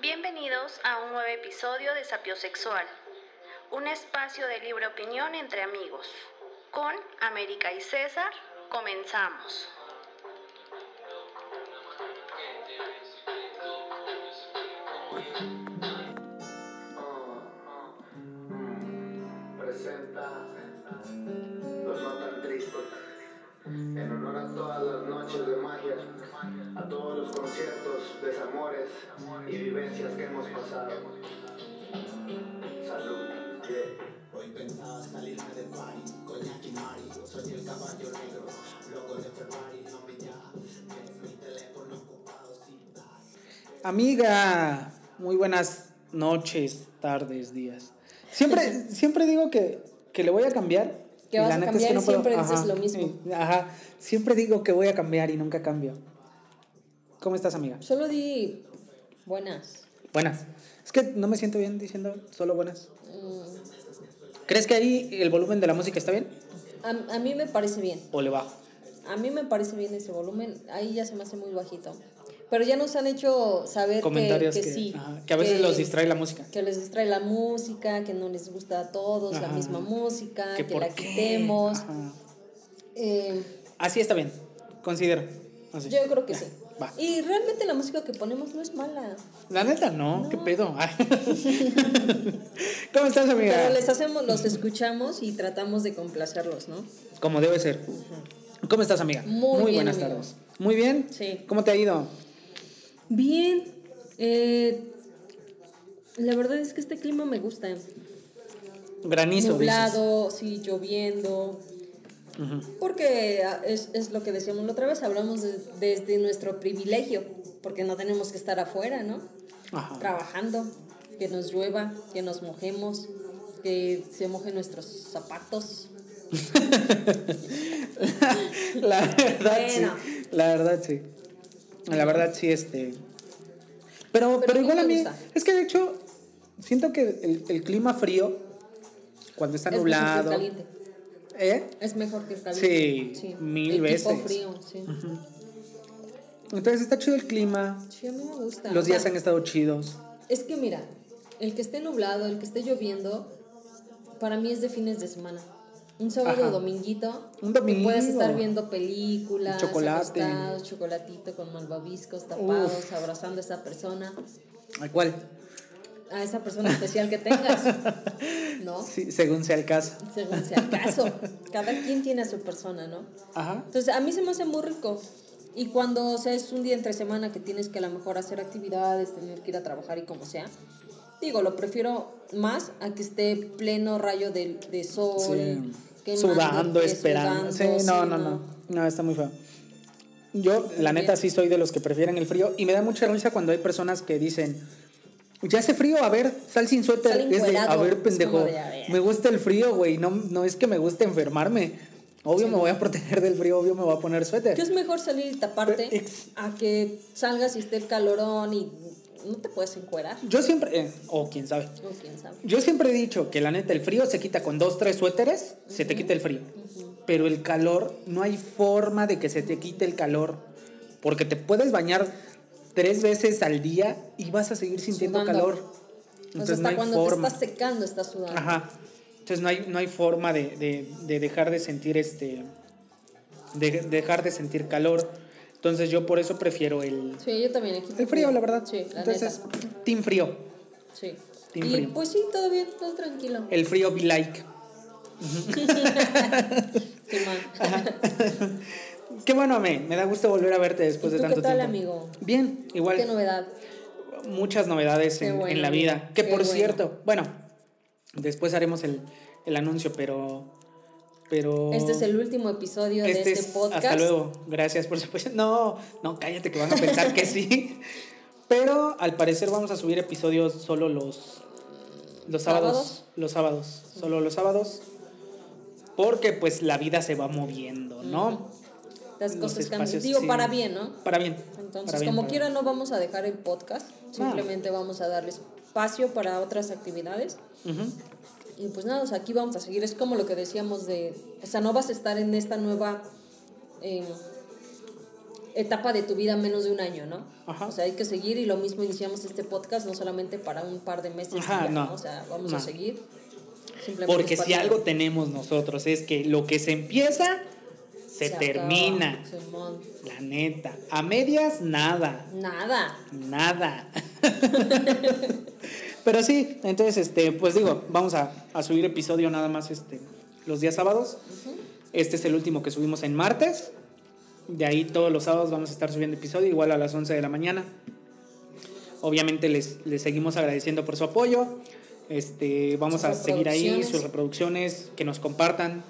Bienvenidos a un nuevo episodio de Sapiosexual, un espacio de libre opinión entre amigos. Con América y César, comenzamos. presenta Los No Tan Tristes en honor a todas las noches de magia, a todos los conciertos, desamores y que hemos pasado. Salud. Yeah. Hoy pensaba salirme de party con Jackie Mari. Soy el caballo negro, loco de Ferrari. No me llama, mi teléfono ocupado sin dar. Amiga, muy buenas noches, tardes, días. Siempre, siempre digo que, que le voy a cambiar. Que vas a neta cambiar y siempre dices Ajá, lo mismo. sí, Ajá, siempre digo que voy a cambiar y nunca cambio. ¿Cómo estás, amiga? Solo di buenas. Buenas. Es que no me siento bien diciendo solo buenas. Mm, ¿Crees que ahí el volumen de la música está bien? A, a mí me parece bien. ¿O le bajo? A mí me parece bien ese volumen. Ahí ya se me hace muy bajito. Pero ya nos han hecho saber que- Comentarios que, que, sí. ajá, que a veces que- los distrae la música. Que les distrae la música, que no les gusta a todos la misma música, que, por la qué? quitemos. Eh, Así está bien, considero. Así. yo creo que sí. Va. Y realmente la música que ponemos no es mala. La neta, no, qué pedo. ¿Cómo estás, amiga? Pero les hacemos, los escuchamos y tratamos de complacerlos, ¿no? Como debe ser. ¿Cómo estás, amiga? Muy bien, buenas amigo. tardes. Muy bien. Sí. ¿Cómo te ha ido? Bien. eh, la verdad es que este clima me gusta. Granizo. Nublado, sí, lloviendo. Porque ah, es, es lo que decíamos la otra vez, hablamos de- desde nuestro privilegio, porque no tenemos que estar afuera, ¿no? Ajá. Trabajando, que nos llueva, que nos mojemos, que se mojen nuestros zapatos. La verdad, Bueno. sí. La verdad, sí. La verdad, sí, este. Pero, pero, igual a mí. gusta. Es que de hecho, siento que el, el clima frío, cuando está Es nublado. caliente. ¿Eh? Es mejor que el. Sí, mil el veces. Tipo frío, sí. Entonces está chido el clima. Sí, a mí me gusta. Los O sea, días han estado chidos. Es que mira, el que esté nublado, el que esté lloviendo, para mí es de fines de semana. Un sábado Ajá. dominguito. Un domingo. puedes estar viendo películas, Chocolate. acostados, chocolatito con malvaviscos tapados, Uf. abrazando a esa persona, ¿A cuál? A esa persona especial que tengas. ¿No? Sí, según sea el caso. Según sea el caso. Cada quien tiene a su persona, ¿no? Ajá. Entonces, a mí se me hace muy rico. Y cuando o sea, es un día entre semana que tienes que a lo mejor hacer actividades, tener que ir a trabajar y como sea, digo, lo prefiero más a que esté pleno rayo de, de sol, Sí. quemándote, Sudando, esperando. sudando, sí, no, sí, no, no. No, está muy feo. Yo, la neta, sí soy de los que prefieren el frío. Y me da mucha risa cuando hay personas que dicen. Ya hace frío, a ver, sal sin suéter. Sal Es de, a ver, pendejo. como de, a ver. Me gusta el frío, güey. No, no es que me guste enfermarme. Obvio me voy a proteger del frío, obvio me voy a poner suéter. Que es mejor salir y taparte Pero, a que salgas y esté el calorón y no te puedes encuerar. Yo siempre, eh, o quién sabe. O quién sabe. Yo siempre he dicho que la neta, el frío se quita con dos, tres suéteres, se te quita el frío. Pero el calor, no hay forma de que se te quite el calor. Porque te puedes bañar tres veces al día y vas a seguir sintiendo Sudando. calor. Sea, Entonces hasta no hay cuando forma. te estás secando, estás sudando. Ajá. Entonces no hay, no hay forma de, de- de dejar de sentir este. De, de dejar de sentir calor. Entonces yo por eso prefiero el, Sí, yo también. equipo el frío, la verdad. Sí, la Entonces, neta. team frío. Sí. Team y frío. pues sí, todo bien, todo tranquilo. El frío be like. Sí, man. Qué bueno, me, me da gusto volver a verte después ¿Y de tanto qué tal, tiempo. amigo? Bien, igual. ¿Qué novedad? Muchas novedades en, bueno, en la vida. Que por bueno. cierto, bueno, después haremos el, el anuncio, pero. Pero. Este es el último episodio de este es- podcast. Hasta luego. Gracias por supuesto. No, no, cállate que van a pensar que sí. Pero al parecer vamos a subir episodios solo los. Los sábados. ¿Sábados? Los sábados. Solo los sábados. Porque pues la vida se va moviendo, ¿no? Las cosas cambian. Digo, sí. para bien, ¿no? Para bien. Entonces, para bien, como quiera, bien. no vamos a dejar el podcast. Simplemente vamos a darle espacio para otras actividades. Ujú. Y pues nada, o sea, aquí vamos a seguir. Es como lo que decíamos de. O sea, no vas a estar en esta nueva. eh, etapa de tu vida menos de un año, ¿no? Ajá. O sea, hay que seguir y lo mismo iniciamos este podcast no solamente para un par de meses, Ajá, ya, no. O sea, vamos No. a seguir. Simplemente Porque si algo tenemos nosotros es que lo que se empieza, se, termina. La neta. A medias, nada. Nada. Nada. Pero sí, entonces, este, pues digo, vamos a, a subir episodio nada más este, los días sábados. Este es el último que subimos en martes. De ahí todos los sábados vamos a estar subiendo episodio, igual a las 11 de la mañana. Obviamente les, les seguimos agradeciendo por su apoyo. Este, vamos Sus a seguir ahí, sus reproducciones, que nos compartan.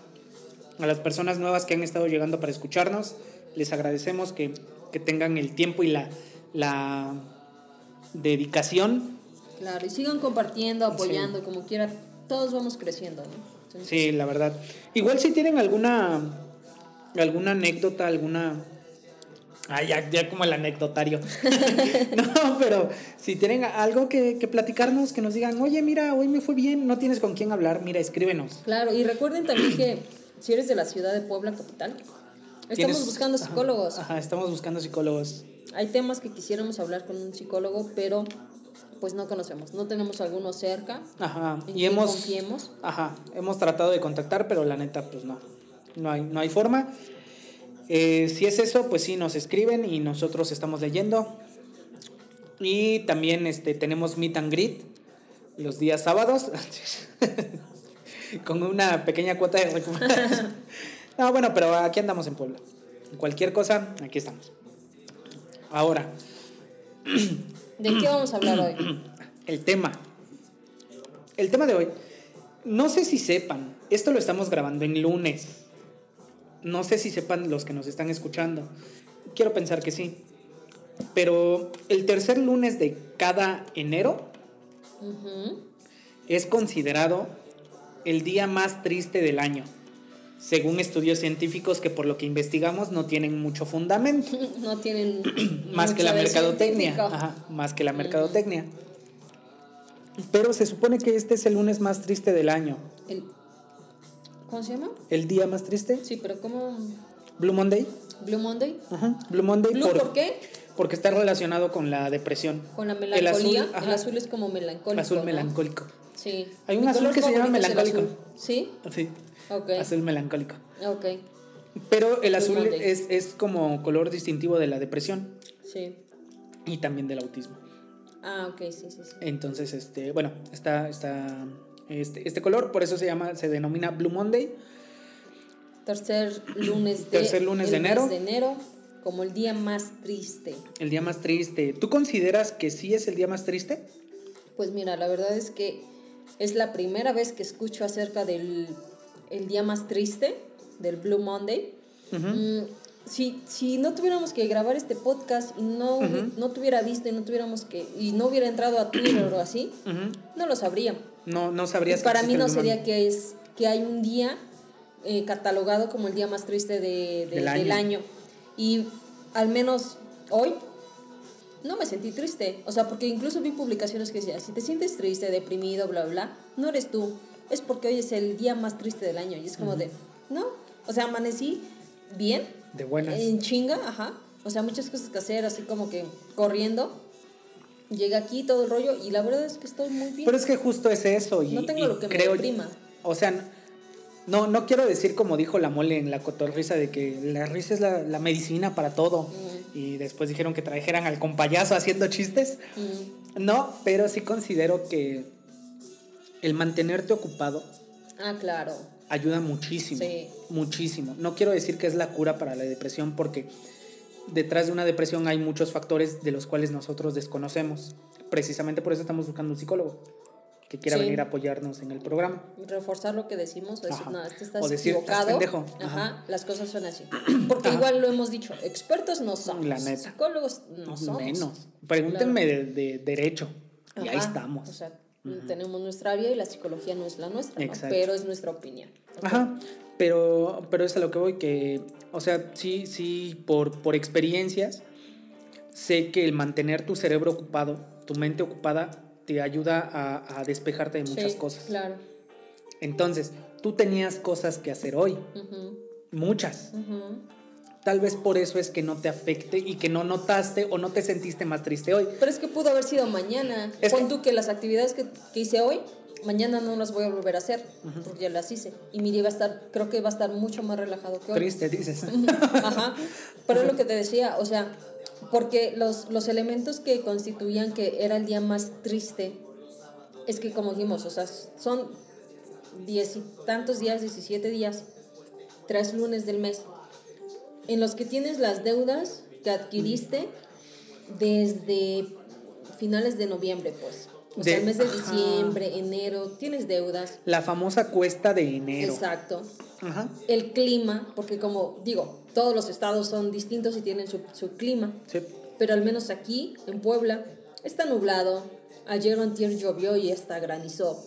A las personas nuevas que han estado llegando para escucharnos, les agradecemos que, que tengan el tiempo y la, la dedicación. Claro, y sigan compartiendo, apoyando, como quiera. Todos vamos creciendo, ¿no? Entonces, Sí, la verdad. Igual si tienen alguna alguna anécdota, alguna Ah, ya, ya como el anecdotario. no, pero si tienen algo que, que platicarnos, que nos digan, oye, mira, hoy me fue bien, no tienes con quién hablar, mira, escríbenos. Claro, y recuerden también que si eres de la ciudad de Puebla capital, estamos buscando Ajá, psicólogos. Ajá, estamos buscando psicólogos. Hay temas que quisiéramos hablar con un psicólogo, pero pues no conocemos, no tenemos alguno cerca. Ajá, en y hemos confiemos. Ajá, hemos tratado de contactar, pero la neta, pues no. No hay, no hay forma. Eh, si es eso, pues sí, nos escriben y nosotros estamos leyendo. Y también este, tenemos Meet and Greet los días sábados. con una pequeña cuota de recuperación. No, bueno, pero aquí andamos en Puebla. Cualquier cosa, aquí estamos. Ahora, ¿De qué vamos a hablar hoy? el tema. El tema de hoy. No sé si sepan, esto lo estamos grabando en lunes. No sé si sepan los que nos están escuchando. Quiero pensar que sí. Pero el tercer lunes de cada enero es considerado el día más triste del año, según estudios científicos que por lo que investigamos no tienen mucho fundamento, No tienen más que la mercadotecnia. Ajá, más que la mercadotecnia. Pero se supone que este es el lunes más triste del año. El- ¿Cómo se llama? ¿El día más triste? Sí, pero ¿cómo? Blue Monday. Blue Monday. Ajá, Blue Monday ¿Blue por qué? porque está relacionado con la depresión. Con la El melancolía. azul, El azul, es como melancólico. azul ¿no? melancólico. Sí. Hay un azul que se llama melancólico. ¿Sí? Sí, Ok. azul melancólico. Ok. Pero el azul es, es como color distintivo de la depresión Sí. y también del autismo. Ah, ok, sí, sí, sí. Entonces, este, bueno, está, está este, este color, por eso se llama, se denomina Blue Monday. Tercer lunes de, Tercer lunes de enero. de enero, como el día más triste. El día más triste. ¿Tú consideras que sí es el día más triste? Pues mira, la verdad es que es la primera vez que escucho acerca del el día más triste, del Blue Monday. Mm, si, si no tuviéramos que grabar este podcast y no, no tuviera visto y no tuviéramos que y no hubiera entrado a Twitter o así, no lo sabría. No, no Y sabrías. que para mí no sería que es que hay un día eh, catalogado como el día más triste de- de- Del del, año. Y al menos hoy no me sentí triste. O sea, porque incluso vi publicaciones que decían, si te sientes triste, deprimido, bla, bla, no eres tú. Es porque hoy es el día más triste del año. Y es como de, no. O sea, amanecí bien, De buenas. en chinga, ajá. O sea, muchas cosas que hacer, así como que corriendo. Llegué aquí, todo el rollo, y la verdad es que estoy muy bien. Pero es que justo es eso. Y, No tengo y lo que me deprima. O sea, no, no quiero decir como dijo la mole en la cotorrisa de que la risa es la, la medicina para todo. Y después dijeron que trajeran al compayazo haciendo chistes. No, pero sí considero que el mantenerte ocupado Ah, claro. ayuda muchísimo. Sí. Muchísimo. No quiero decir que es la cura para la depresión porque detrás de una depresión hay muchos factores de los cuales nosotros desconocemos. Precisamente por eso estamos buscando un psicólogo que quiera Sí. venir a apoyarnos en el programa. Reforzar lo que decimos, o decir, Ajá. no, este estás O decir, "Estás equivocado. pendejo". Ajá. Ajá. las cosas son así. Porque Ajá. igual lo hemos dicho, expertos no somos. La neta. Psicólogos no somos. Menos. Pregúntenme de, de derecho. Y ahí estamos. O sea, tenemos nuestra área y la psicología no es la nuestra, ¿no? Pero es nuestra opinión. Ajá, pero, pero es a lo que voy, que, o sea, sí, sí, por, por experiencias, sé que el mantener tu cerebro ocupado, tu mente ocupada, te ayuda a, a despejarte de muchas Sí, cosas. Claro. Entonces, tú tenías cosas que hacer hoy, muchas, tal vez por eso es que no te afecte y que no notaste o no te sentiste más triste hoy. Pero es que pudo haber sido mañana. Es Pon que- tú que las actividades que, que hice hoy, mañana no las voy a volver a hacer, porque ya las hice. Y mi día va a estar, creo que va a estar mucho más relajado que hoy. Triste, dices. Ajá. Pero es lo que te decía, o sea, porque los, los elementos que constituían que era el día más triste, es que como dijimos, o sea, son diez y tantos días, 17 días, tres lunes del mes, en los que tienes las deudas que adquiriste desde finales de noviembre, pues. O sea, el mes de ajá. diciembre, enero, tienes deudas. La famosa cuesta de enero. Exacto Ajá. el clima, porque como digo, todos los estados son distintos y tienen su, su clima, Sí. pero al menos aquí, en Puebla, está nublado, ayer o antier llovió y hasta granizó,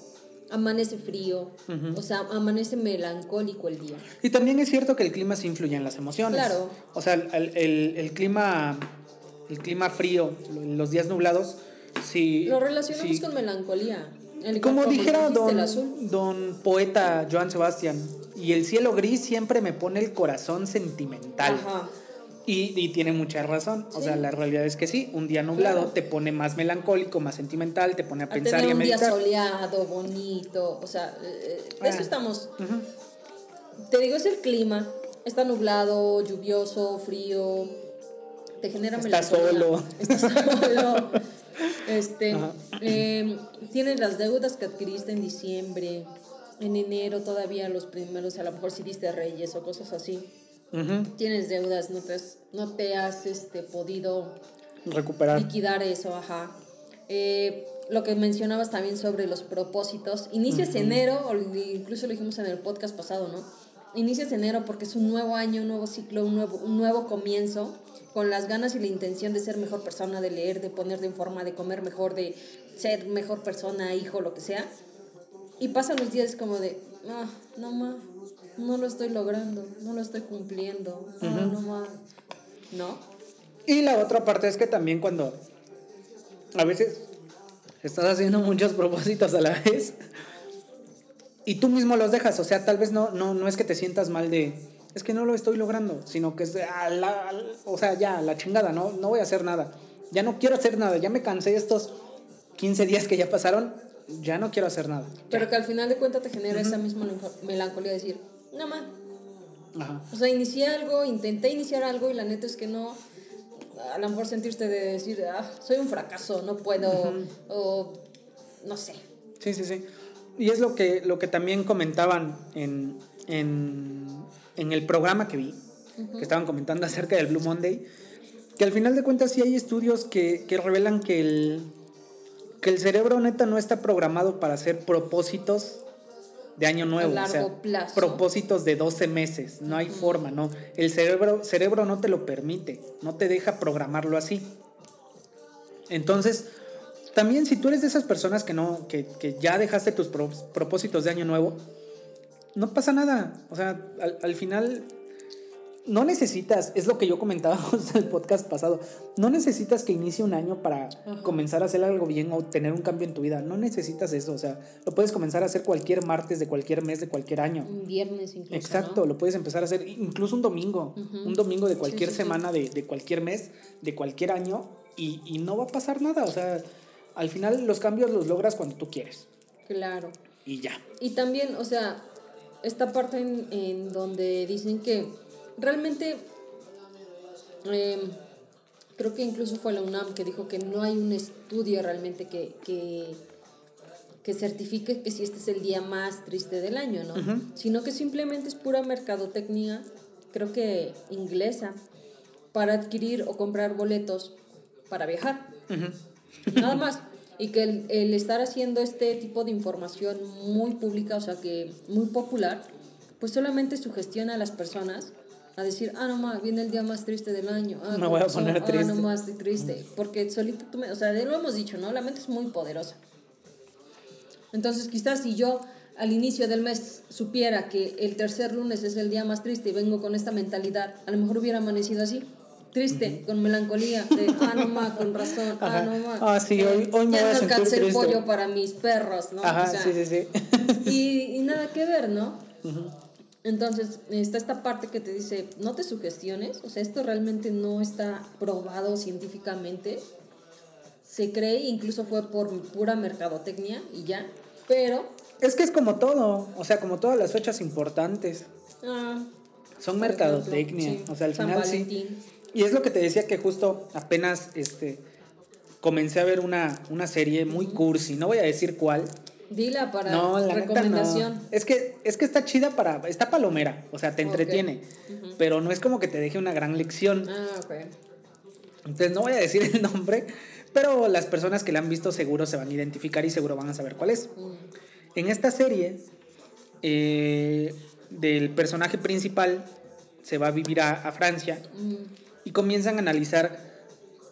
amanece frío, o sea, amanece melancólico el día. Y también es cierto que el clima se influye en las emociones. Claro. O sea, el, el- el clima el clima frío, los días nublados, sí. Lo relacionamos con melancolía. El- Como dijera don, don poeta Joan Sebastián, y el cielo gris siempre me pone el corazón sentimental. Ajá. Y, y tiene mucha razón. O sea, la realidad es que sí, un día nublado Claro. te pone más melancólico, más sentimental, te pone a A pensar tener y a un día meditar. soleado, bonito, o sea, eh, de eso Ah. estamos. Te digo, es el clima. Está nublado, lluvioso, frío. Te genera Está melancolía. solo. Estás solo. Este, eh, tienes las deudas que adquiriste en diciembre. En enero todavía los primeros, a lo mejor si diste reyes o cosas así. Ujú. Tienes deudas, no te has, no te has este, podido Recuperar. liquidar eso, ajá. Eh, lo que mencionabas también sobre los propósitos. Inicias enero, o incluso lo dijimos en el podcast pasado, ¿no? Inicias enero porque es un nuevo año, un nuevo ciclo, un nuevo, un nuevo comienzo, con las ganas y la intención de ser mejor persona, de leer, de ponerte en forma, de comer mejor, de ser mejor persona, hijo, lo que sea. Y pasan los días como de, ah, no más, no lo estoy logrando, no lo estoy cumpliendo, ah, no más. ¿No? Y la otra parte es que también cuando a veces estás haciendo muchos propósitos a la vez y tú mismo los dejas, o sea, tal vez no, no, no es que te sientas mal de, es que no lo estoy logrando, sino que es, de, "Ah, la- o sea, ya, la chingada, no, no voy a hacer nada, ya no quiero hacer nada, ya me cansé estos 15 días que ya pasaron, ya no quiero hacer nada. Pero que al final de cuentas te genera esa misma melanco- melancolía de decir, no más. Ajá. O sea, inicié algo, intenté iniciar algo y la neta es que no. A lo mejor sentirte de decir, ah, soy un fracaso, no puedo, o no sé. Sí, sí, sí. Y es lo que, lo que también comentaban en, en, en el programa que vi, que estaban comentando acerca del Blue Monday, que al final de cuentas sí hay estudios que, que revelan que el, que el cerebro neta no está programado para hacer propósitos de año nuevo. A o sea, plazo. propósitos de 12 meses. No hay forma, ¿no? El cerebro, cerebro no te lo permite, no te deja programarlo así. Entonces, también si tú eres de esas personas que no, que, que ya dejaste tus pro- propósitos de año nuevo, no pasa nada. O sea, al, al final no necesitas, es lo que yo comentaba en el podcast pasado, no necesitas que inicie un año para comenzar a hacer algo bien o tener un cambio en tu vida. No necesitas eso. O sea, lo puedes comenzar a hacer cualquier martes de cualquier mes de cualquier año. Un viernes incluso. Exacto, ¿no? lo puedes empezar a hacer incluso un domingo, un domingo de cualquier sí, sí. semana, De, de cualquier mes, de cualquier año, y, y no va a pasar nada. O sea, al final los cambios los logras cuando tú quieres. Claro. Y ya. Y también, o sea, esta parte en, en donde dicen que realmente, em, creo que incluso fue la UNAM que dijo que no hay un estudio realmente que, que, que certifique que si este es el día más triste del año, ¿no? Sino que simplemente es pura mercadotecnia, creo que inglesa, para adquirir o comprar boletos para viajar. Nada más. Y que el, el estar haciendo este tipo de información muy pública, o sea, que muy popular, pues solamente sugestiona a las personas a decir, ah, no más, viene el día más triste del año. Ah, Me voy a poner Ah, triste". no más triste. Porque solito tú me, o sea, lo hemos dicho, ¿no? La mente es muy poderosa. Entonces, quizás si yo al inicio del mes supiera que el tercer lunes es el día más triste y vengo con esta mentalidad, a lo mejor hubiera amanecido así. Triste, con melancolía, de, ah, no más, con razón, ah, no más. Ah, sí, hoy- hoy me ya voy a no sentir el pollo para mis perros, ¿no? Ajá, O sea, sí, sí, sí. Y, y nada que ver, ¿no? Entonces, está esta parte que te dice, no te sugestiones, o sea, esto realmente no está probado científicamente. Se cree, incluso fue por pura mercadotecnia y ya, pero... Es que es como todo, o sea, como todas las fechas importantes. ah, Son mercadotecnia, ejemplo, sí, o sea, al San final sí. Y es lo que te decía que justo apenas este comencé a ver una, una serie muy cursi, no voy a decir cuál. Dila para No, la recomendación. no. Es que es que está chida para está palomera, o sea, te entretiene, pero no es como que te deje una gran lección. Ah, ok. Entonces no voy a decir el nombre, pero las personas que la han visto seguro se van a identificar y seguro van a saber cuál es. Mm. En esta serie, eh, del personaje principal se va a vivir a, a Francia Mm. Y comienzan a analizar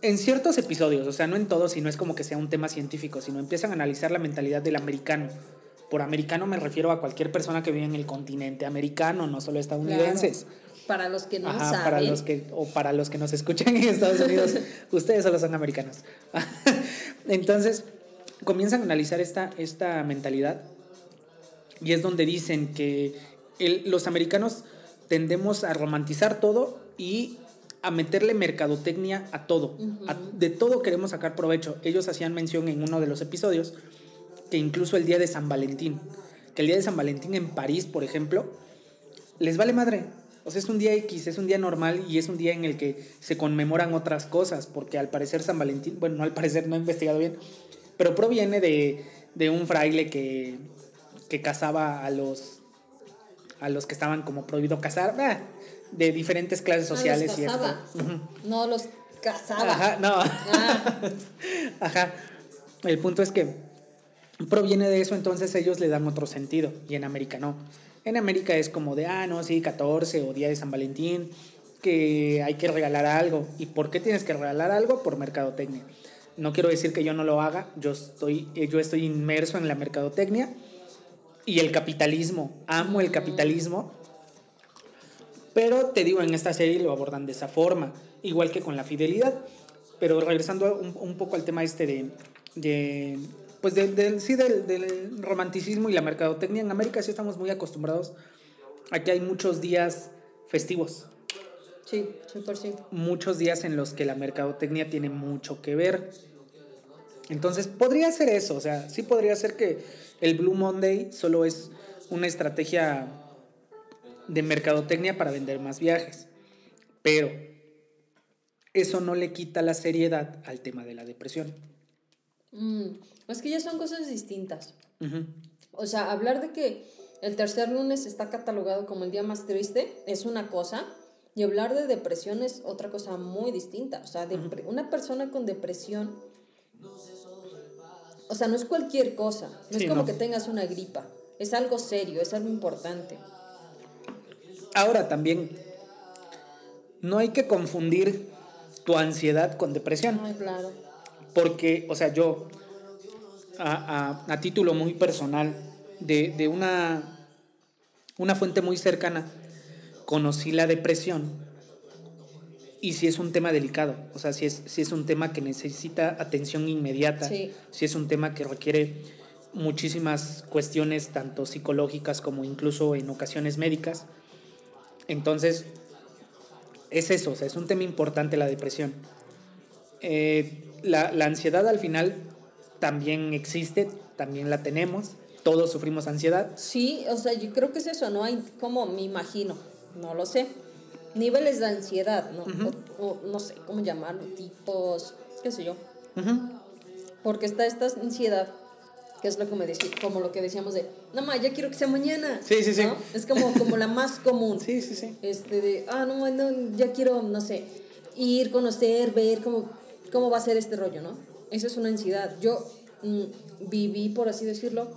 en ciertos episodios, o sea, no en todos, sino es como que sea un tema científico, sino empiezan a analizar la mentalidad del americano. Por americano me refiero a cualquier persona que vive en el continente americano, no solo estadounidenses. Claro. Para los que no Ajá, saben. para los que o para los que nos escuchan en Estados Unidos, ustedes solo son americanos. Entonces, comienzan a analizar esta, esta mentalidad y es donde dicen que el- los americanos tendemos a romantizar todo y a meterle mercadotecnia a todo. A- de todo queremos sacar provecho. Ellos hacían mención en uno de los episodios que incluso el día de San Valentín, que el día de San Valentín en París, por ejemplo, les vale madre. O sea, es un día X, es un día normal y es un día en el que se conmemoran otras cosas, porque al parecer San Valentín, bueno, no al parecer, no he investigado bien, pero proviene de, de un fraile que, que casaba a los, a los que estaban como prohibido casar, bah, de diferentes clases Ah, los sociales y esto. casaba. No los casaba. Ajá, no. Ah, Ajá. El punto es que proviene de eso, entonces ellos le dan otro sentido y en América no. En América es como de, ah, no, sí, 14 o día de San Valentín, que hay que regalar algo. ¿Y por qué tienes que regalar algo? Por mercadotecnia. No quiero decir que yo no lo haga, yo estoy, eh, yo estoy inmerso en la mercadotecnia y el capitalismo. Amo el capitalismo. Pero te digo, en esta serie lo abordan de esa forma, igual que con la fidelidad. Pero regresando un, un poco al tema este de, de pues del, del- sí, del, del romanticismo y la mercadotecnia, en América sí estamos muy acostumbrados a que hay muchos días festivos, sí, 100%. muchos días en los que la mercadotecnia tiene mucho que ver. Entonces, podría ser eso, o sea, sí podría ser que el Blue Monday solo es una estrategia de mercadotecnia para vender más viajes. Pero eso no le quita la seriedad al tema de la depresión. Mm, es que ya son cosas distintas. Ujú. O sea, hablar de que el tercer lunes está catalogado como el día más triste es una cosa y hablar de depresión es otra cosa muy distinta. O sea, una persona con depresión, o sea, no es cualquier cosa. No Sí, es como no. que tengas una gripa. Es algo serio, es algo importante. Ahora también, no hay que confundir tu ansiedad con depresión. Ay, claro. Porque, o sea, yo, a, a- a título muy personal, de, de una, una fuente muy cercana, conocí la depresión y si es un tema delicado, o sea, si es, si es un tema que necesita atención inmediata, Sí. si es un tema que requiere muchísimas cuestiones, tanto psicológicas como incluso en ocasiones médicas. Entonces, es eso, o sea, es un tema importante la depresión. Eh, la, la ansiedad al final también existe, también la tenemos, todos sufrimos ansiedad. Sí, o sea, yo creo que es eso, ¿no? Hay como me imagino, no lo sé. Niveles de ansiedad, ¿no? o, o no sé cómo llamarlo, tipos, qué sé yo. Porque está esta ansiedad, que es lo que me decía, como lo que decíamos de, no ma, ya quiero que sea mañana. Sí, sí, sí. ¿no? Es como, como la más común. Sí, sí, sí. Este de, ah, no, no, ya quiero, no sé, ir, conocer, ver cómo, cómo va a ser este rollo, ¿no? Eso es una ansiedad. Yo mm, viví, por así decirlo,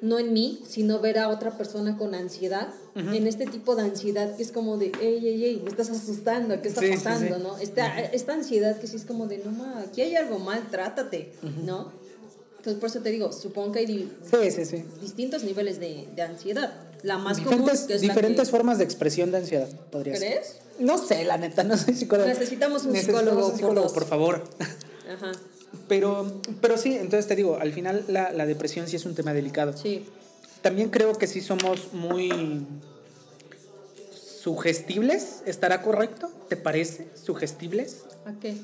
no en mí, sino ver a otra persona con ansiedad, en este tipo de ansiedad que es como de, ey, ey, ey, me estás asustando, ¿qué está Sí, pasando, sí. no? Esta, esta ansiedad que sí es como de, no, ma, aquí hay algo mal, trátate, ¿no? Entonces, por eso te digo, supongo que hay di- Sí, sí, sí. distintos niveles de, de ansiedad. La más común, Diferentes, que es la diferentes que- formas de expresión de ansiedad, podría ser. ¿Crees? No sé, la neta, no soy psicólogo. Necesitamos un Necesitamos psicólogo un por psicólogo, dos. por favor. Ajá, Pero, pero sí, entonces te digo, al final la, la depresión sí es un tema delicado. sí. también creo que sí somos muy sugestibles, ¿estará correcto? ¿Te parece? ¿Sugestibles? ¿A qué?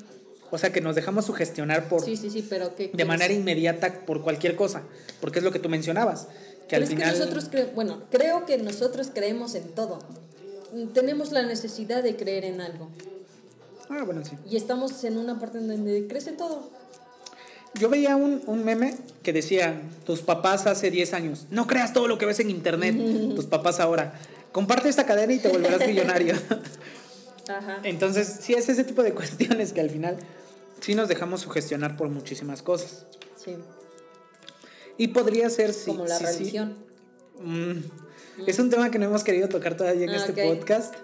O sea, que nos dejamos sugestionar por Sí, sí, sí, pero ¿qué de manera inmediata por cualquier cosa, porque es lo que tú mencionabas, que Pero al es final que nosotros cre- bueno, creo que nosotros creemos en todo. Tenemos la necesidad de creer en algo. Ah, bueno, sí. Y estamos en una parte donde crees en todo. Yo veía un, un meme que decía, tus papás hace 10 años, no creas todo lo que ves en internet, tus papás ahora, comparte esta cadena y te volverás millonario. Ajá. Entonces, sí es ese tipo de cuestiones que al final sí nos dejamos sugestionar por muchísimas cosas. Sí. Y podría ser, sí. Como la sí, sí. religión. Mm. Es un tema que no hemos querido tocar todavía en Ah, este podcast.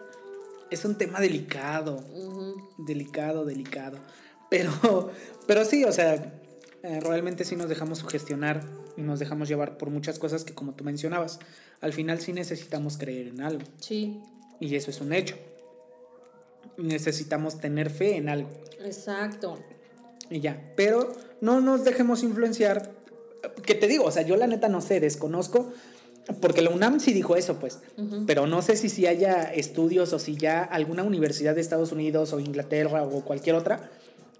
Es un tema delicado. Delicado, delicado. Pero, pero sí, o sea, eh, realmente sí nos dejamos sugestionar y nos dejamos llevar por muchas cosas que, como tú mencionabas, al final sí necesitamos creer en algo. Sí, Y eso es un hecho. Necesitamos tener fe en algo. exacto. Y ya. Pero no nos dejemos influenciar. Que te digo, o sea, yo la neta no sé, desconozco. Porque la UNAM sí dijo eso, pues. Pero no sé si, si haya estudios o si ya alguna universidad de Estados Unidos o Inglaterra o cualquier otra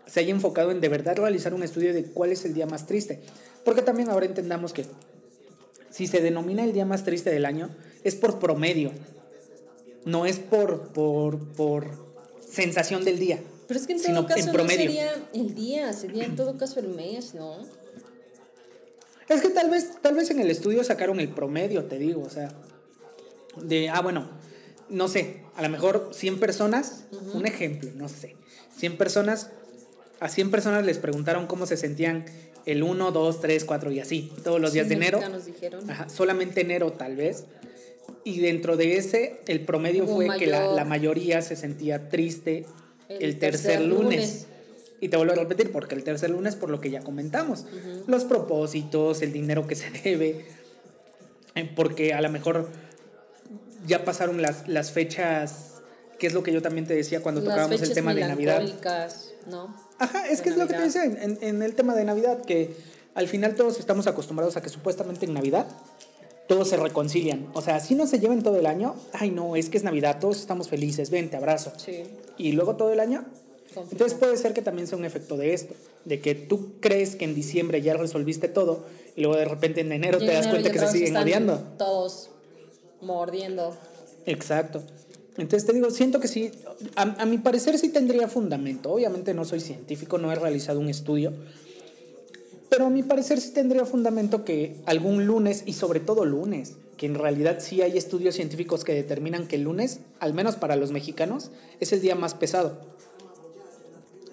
se haya enfocado en de verdad realizar un estudio de cuál es el día más triste. Porque también ahora entendamos que si se denomina el día más triste del año, es por promedio. No es por, por, por sensación del día. Pero es que en sino todo caso en no promedio. sería el día, sería en todo caso el mes, ¿no? Es que tal vez, tal vez en el estudio sacaron el promedio, te digo, o sea, de, ah, bueno, no sé, a lo mejor 100 personas, un ejemplo, no sé, 100 personas, a 100 personas les preguntaron cómo se sentían el 1, 2, 3, 4 y así, todos los días de enero, Nos dijeron. Ajá, solamente enero tal vez, y dentro de ese, el promedio Hubo fue que la, la mayoría se sentía triste el, El tercer, tercer lunes. lunes. Y te vuelvo a repetir, porque el tercer lunes, por lo que ya comentamos, los propósitos, el dinero que se debe, eh, porque a lo mejor ya pasaron las, las fechas, que es lo que yo también te decía cuando Las tocábamos el tema de Navidad. ¿no? Ajá, es de que es lo que te decía en, en el tema de Navidad, que al final todos estamos acostumbrados a que supuestamente en Navidad todos se reconcilian. O sea, si no se lleven todo el año, ay no, es que es Navidad, todos estamos felices, ven, te abrazo. Sí. Y luego todo el año. Entonces puede ser que también sea un efecto de esto, de que tú crees que en diciembre ya resolviste todo y luego de repente en enero te das enero cuenta que se siguen están odiando. Todos mordiendo. Exacto. Entonces te digo, siento que sí, a, a mi parecer sí tendría fundamento. Obviamente no soy científico, no he realizado un estudio, pero a mi parecer sí tendría fundamento que algún lunes, y sobre todo lunes, que en realidad sí hay estudios científicos que determinan que el lunes, al menos para los mexicanos, es el día más pesado.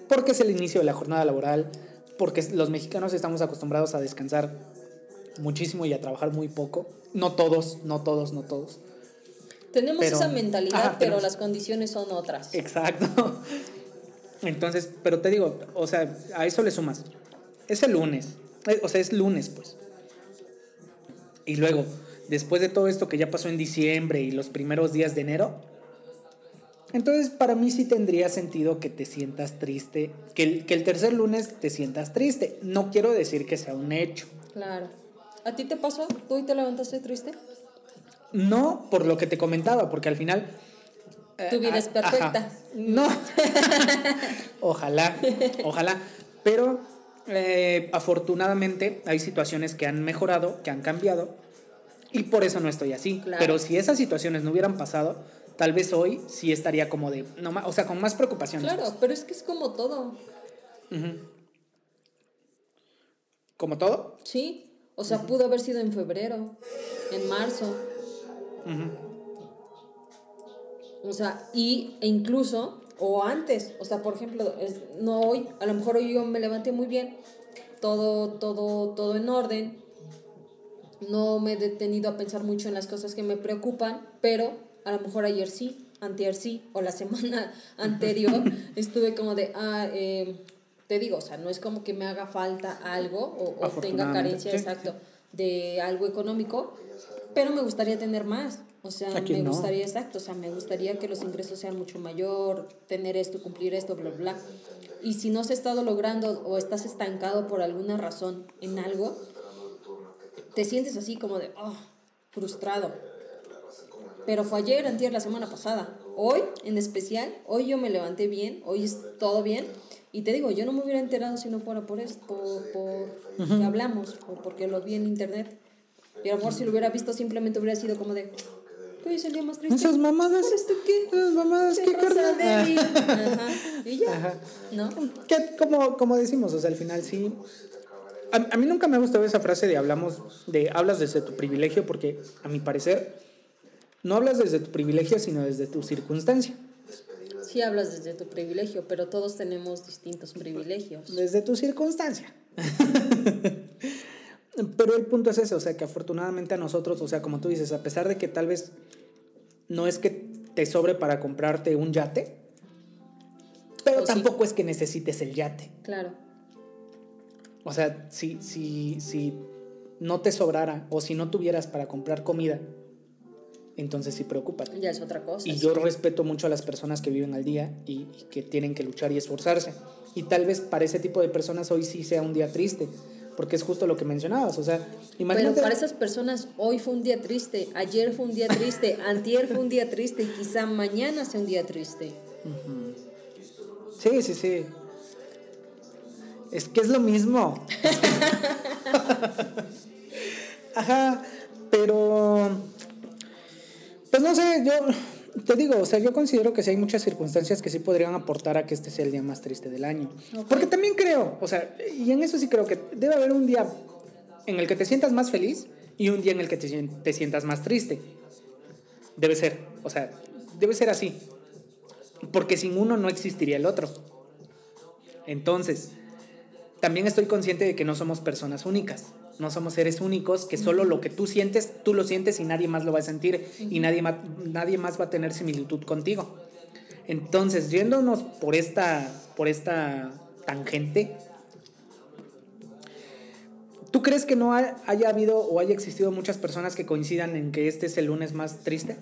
Porque es el inicio de la jornada laboral, porque los mexicanos estamos acostumbrados a descansar muchísimo y a trabajar muy poco. No todos, no todos, no todos. Tenemos Pero- esa mentalidad, Ajá, pero tenemos- las condiciones son otras. Exacto. Entonces, pero te digo, o sea, a eso le sumas. Es el lunes. Eh, O sea, es lunes, pues. Y luego, después de todo esto que ya pasó en diciembre y los primeros días de enero, entonces para mí sí tendría sentido que te sientas triste, que el, que el tercer lunes te sientas triste. No quiero decir que sea un hecho. Claro. ¿A ti te pasó? ¿Tú hoy te levantaste triste? No por lo que te comentaba, porque al final... eh, Tu vida es perfecta. ajá. No. ojalá, ojalá. Pero eh, afortunadamente hay situaciones que han mejorado, que han cambiado, y por eso no estoy así. Claro. Pero si esas situaciones no hubieran pasado, tal vez hoy sí estaría como de, no, o sea, con más preocupaciones. Claro, pero es que es como todo. Como todo. Sí. O sea, pudo haber sido en febrero, en marzo. O sea, y, e incluso, o antes, o sea, por ejemplo, es- no hoy, a lo mejor hoy yo me levanté muy bien, todo, todo, todo en orden, no me he detenido a pensar mucho en las cosas que me preocupan, pero a lo mejor ayer sí, antier sí, o la semana anterior estuve como de, ah, eh, te digo, o sea, no es como que me haga falta algo o, o tenga carencia, sí, exacto, de algo económico, pero me gustaría tener más. O sea, ¿A quién me no? gustaría, exacto, o sea, me gustaría que los ingresos sean mucho mayor, tener esto, cumplir esto, bla, bla. Y si no se ha estado logrando o estás estancado por alguna razón en algo, te sientes así como de, oh, frustrado. Pero fue ayer, antier, la semana pasada. Hoy, en especial, hoy yo me levanté bien, hoy es todo bien. Y te digo, yo no me hubiera enterado si no fuera por esto, por, por que hablamos, por, porque lo vi en internet. Y a lo mejor si lo hubiera visto simplemente hubiera sido como de, hoy es el día más triste. Esas mamadas. ¿Por esto qué? Esas mamadas, ¿qué carnal? Ajá. Y ya. Ajá. ¿No? Que como, como decimos, o sea, al final sí. A, a mí nunca me ha gustado esa frase de hablamos, de hablas desde tu privilegio, porque a mi parecer, no hablas desde tu privilegio, sino desde tu circunstancia. Sí hablas desde tu privilegio, pero todos tenemos distintos privilegios. Desde tu circunstancia. Pero el punto es ese, o sea, que afortunadamente a nosotros, o sea, como tú dices, a pesar de que tal vez no es que te sobre para comprarte un yate, pero O sí. tampoco es que necesites el yate. Claro. O sea, si, si, si no te sobrara o si no tuvieras para comprar comida, entonces sí preocúpate. Ya es otra cosa. Y yo respeto mucho a las personas que viven al día y, y que tienen que luchar y esforzarse. Y tal vez para ese tipo de personas hoy sí sea un día triste, porque es justo lo que mencionabas. O sea, Pero imagínate. para esas personas hoy fue un día triste, ayer fue un día triste, antier fue un día triste y quizá mañana sea un día triste. Sí, sí, sí. Es que es lo mismo. Ajá, pero. Pues no sé, yo te digo, o sea, yo considero que sí hay muchas circunstancias que sí podrían aportar a que este sea el día más triste del año. Porque también creo, o sea, y en eso sí creo que debe haber un día en el que te sientas más feliz y un día en el que te sientas más triste. Debe ser, o sea, debe ser así. Porque sin uno no existiría el otro. Entonces, también estoy consciente de que no somos personas únicas. No somos seres únicos, que solo lo que tú sientes, tú lo sientes y nadie más lo va a sentir y nadie más, nadie más va a tener similitud contigo. Entonces, yéndonos por esta, por esta tangente, ¿tú crees que no ha- haya habido o haya existido muchas personas que coincidan en que este es el lunes más triste?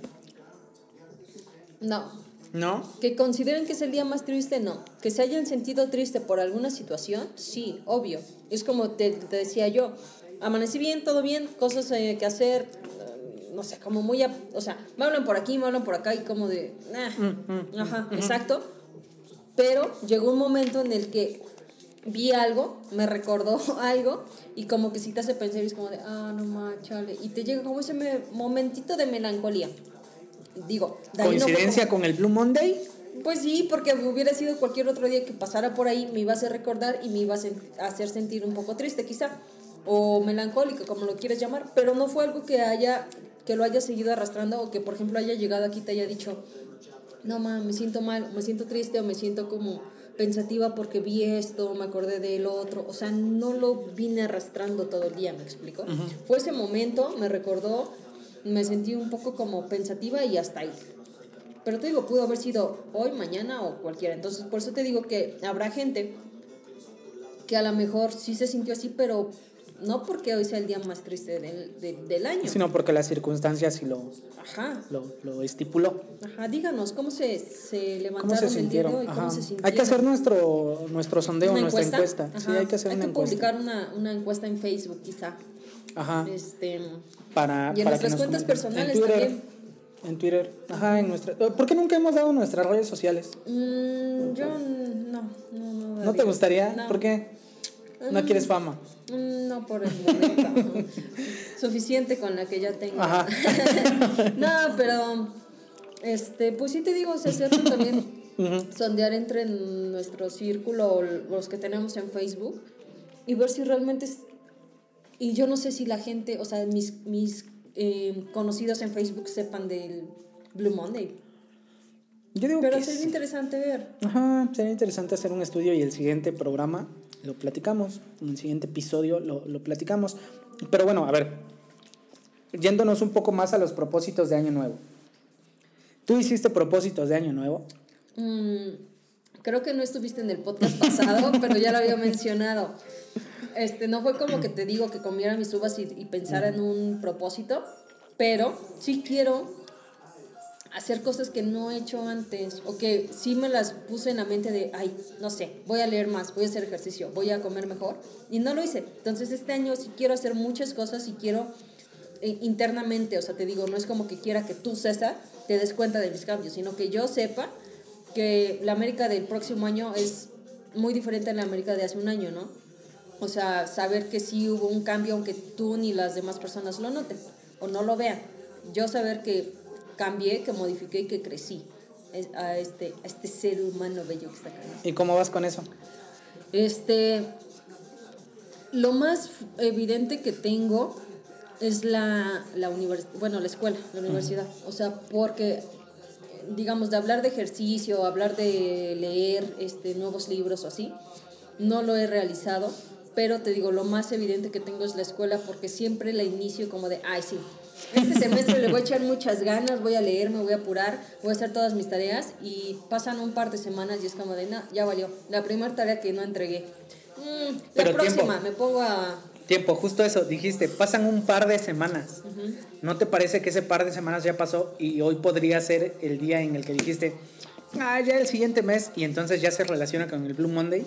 No. ¿No? Que consideren que es el día más triste, no. Que se hayan sentido triste por alguna situación, sí, obvio. Es como te, te decía yo, amanecí bien, todo bien, cosas eh, que hacer, eh, no sé, como muy, a- o sea, me hablan por aquí, me hablan por acá y como de, "Nah". Mm, ajá, exacto. Pero llegó un momento en el que vi algo, me recordó algo y como que si te hace pensar y es como de, ah, no más, chale. Y te llega como ese me- momentito de melancolía. Digo, de ahí no ¿Coincidencia como- con el Blue Monday? pues sí, porque hubiera sido cualquier otro día que pasara por ahí, me iba a hacer recordar y me iba a, sen- a hacer sentir un poco triste quizá, o melancólico, como lo quieres llamar, pero no fue algo que haya, que lo haya seguido arrastrando o que por ejemplo haya llegado aquí y te haya dicho, no mames, me siento mal, me siento triste o me siento como pensativa porque vi esto, me acordé de lo otro, o sea, no lo vine arrastrando todo el día, ¿me explico? Fue ese momento, me recordó, me sentí un poco como pensativa y hasta ahí. Pero te digo, pudo haber sido hoy, mañana o cualquiera. Entonces, por eso te digo que habrá gente que a lo mejor sí se sintió así, pero no porque hoy sea el día más triste del, de- del año. Sino porque las circunstancias sí lo, Ajá, lo, lo estipuló. ajá. Díganos, ¿cómo se, se levantaron ¿Cómo se el día de sintieron? hoy? Ajá. ¿Cómo se sintieron? Hay que hacer nuestro, nuestro sondeo, ¿Una nuestra encuesta. Sí, Ajá. hay que hacer una encuesta. publicar una, una encuesta en Facebook, quizá. Ajá. Este, Para, y en para que nuestras cuentas comenten. personales en Twitter, también. En Twitter. Ajá, en nuestra. ¿Por qué nunca hemos dado nuestras redes sociales? mm, yo no, no, no. ¿No te gustaría? No. ¿Por qué? No quieres fama. Mm, No por el momento. Suficiente con la que ya tengo. Ajá. no, pero este, pues sí te digo, se hacerlo también Ujú. sondear entre nuestro círculo o los que tenemos en Facebook y ver si realmente es y yo no sé si la gente, o sea, mis mis eh, conocidos en Facebook sepan del Blue Monday. Yo digo Pero que sería sí. interesante ver. Ajá, sería interesante hacer un estudio y el siguiente programa lo platicamos. En el siguiente episodio lo, lo platicamos. Pero bueno, a ver. Yéndonos un poco más a los propósitos de Año Nuevo. ¿Tú hiciste propósitos de Año Nuevo? Mm, creo que no estuviste en el podcast pasado, pero ya lo había mencionado. Este, no fue como que te digo que comiera mis uvas y, y pensara en un propósito, pero sí quiero hacer cosas que no he hecho antes o que sí me las puse en la mente de, ay, no sé, voy a leer más, voy a hacer ejercicio, voy a comer mejor y no lo hice. Entonces este año sí quiero hacer muchas cosas y quiero eh, internamente, o sea, te digo, no es como que quiera que tú, César, te des cuenta de mis cambios, sino que yo sepa que la América del próximo año es muy diferente a la América de hace un año, ¿no? O sea, saber que sí hubo un cambio aunque tú ni las demás personas lo noten o no lo vean. Yo saber que cambié, que modifiqué y que crecí a este, a este ser humano bello que está acá. ¿Y cómo vas con eso? Este, lo más evidente que tengo es la, la univers- bueno, la escuela, la universidad. O sea, porque, digamos, de hablar de ejercicio, hablar de leer este, nuevos libros o así, no lo he realizado. Pero te digo, lo más evidente que tengo es la escuela porque siempre la inicio como de, ay, sí, este semestre le voy a echar muchas ganas, voy a leer, me voy a apurar, voy a hacer todas mis tareas y pasan un par de semanas y es como de, no, ya valió. La primera tarea que no entregué. Mm, la Pero próxima, tiempo. me pongo a... Tiempo, justo eso, dijiste, pasan un par de semanas. ¿No te parece que ese par de semanas ya pasó y hoy podría ser el día en el que dijiste, ah, ya el siguiente mes y entonces ya se relaciona con el Blue Monday?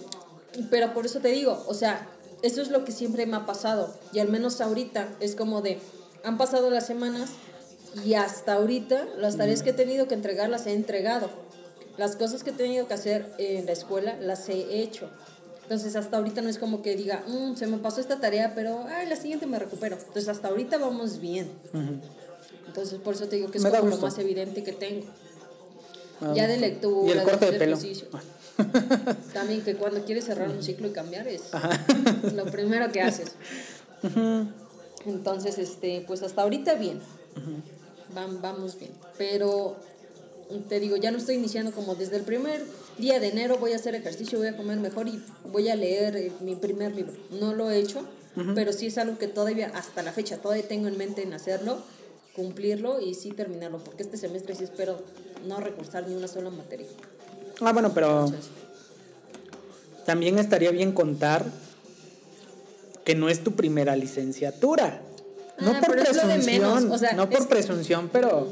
Pero por eso te digo, o sea, eso es lo que siempre me ha pasado. Y al menos ahorita es como de, han pasado las semanas y hasta ahorita las tareas que he tenido que entregar las he entregado. Las cosas que he tenido que hacer en la escuela las he hecho. Entonces hasta ahorita no es como que diga, "Mm, se me pasó esta tarea, pero ay, la siguiente me recupero. Entonces hasta ahorita vamos bien. Entonces por eso te digo que es Me como lo más evidente que tengo. Ah, Ya de lectura, Y el corte de pelo. ejercicio. También que cuando quieres cerrar un ciclo y cambiar es lo primero que haces. Entonces, este, pues hasta ahorita bien. Vam- vamos bien. Pero te digo, ya no estoy iniciando como desde el primer día de enero voy a hacer ejercicio, voy a comer mejor y voy a leer eh, mi primer libro. No lo he hecho, pero sí es algo que todavía, hasta la fecha, todavía tengo en mente en hacerlo, cumplirlo y sí terminarlo, porque este semestre sí espero no recursar ni una sola materia. Ah, bueno, pero Entonces, también estaría bien contar que no es tu primera licenciatura. No Ah, por presunción, o sea, no por es- presunción, pero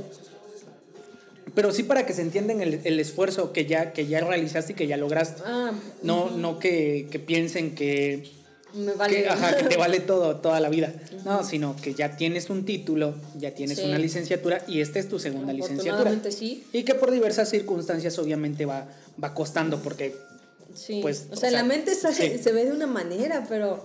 pero sí para que se entiendan el, el esfuerzo que ya que ya realizaste y que ya lograste. ah, No no que, que piensen que me vale. que, ajá, que te vale todo, toda la vida. No, sino que ya tienes un título, ya tienes Sí. una licenciatura y esta es tu segunda licenciatura. Sí. Y que por diversas circunstancias obviamente va, va costando porque Sí. Pues, o o sea, sea, la mente sale- sí. se ve de una manera, pero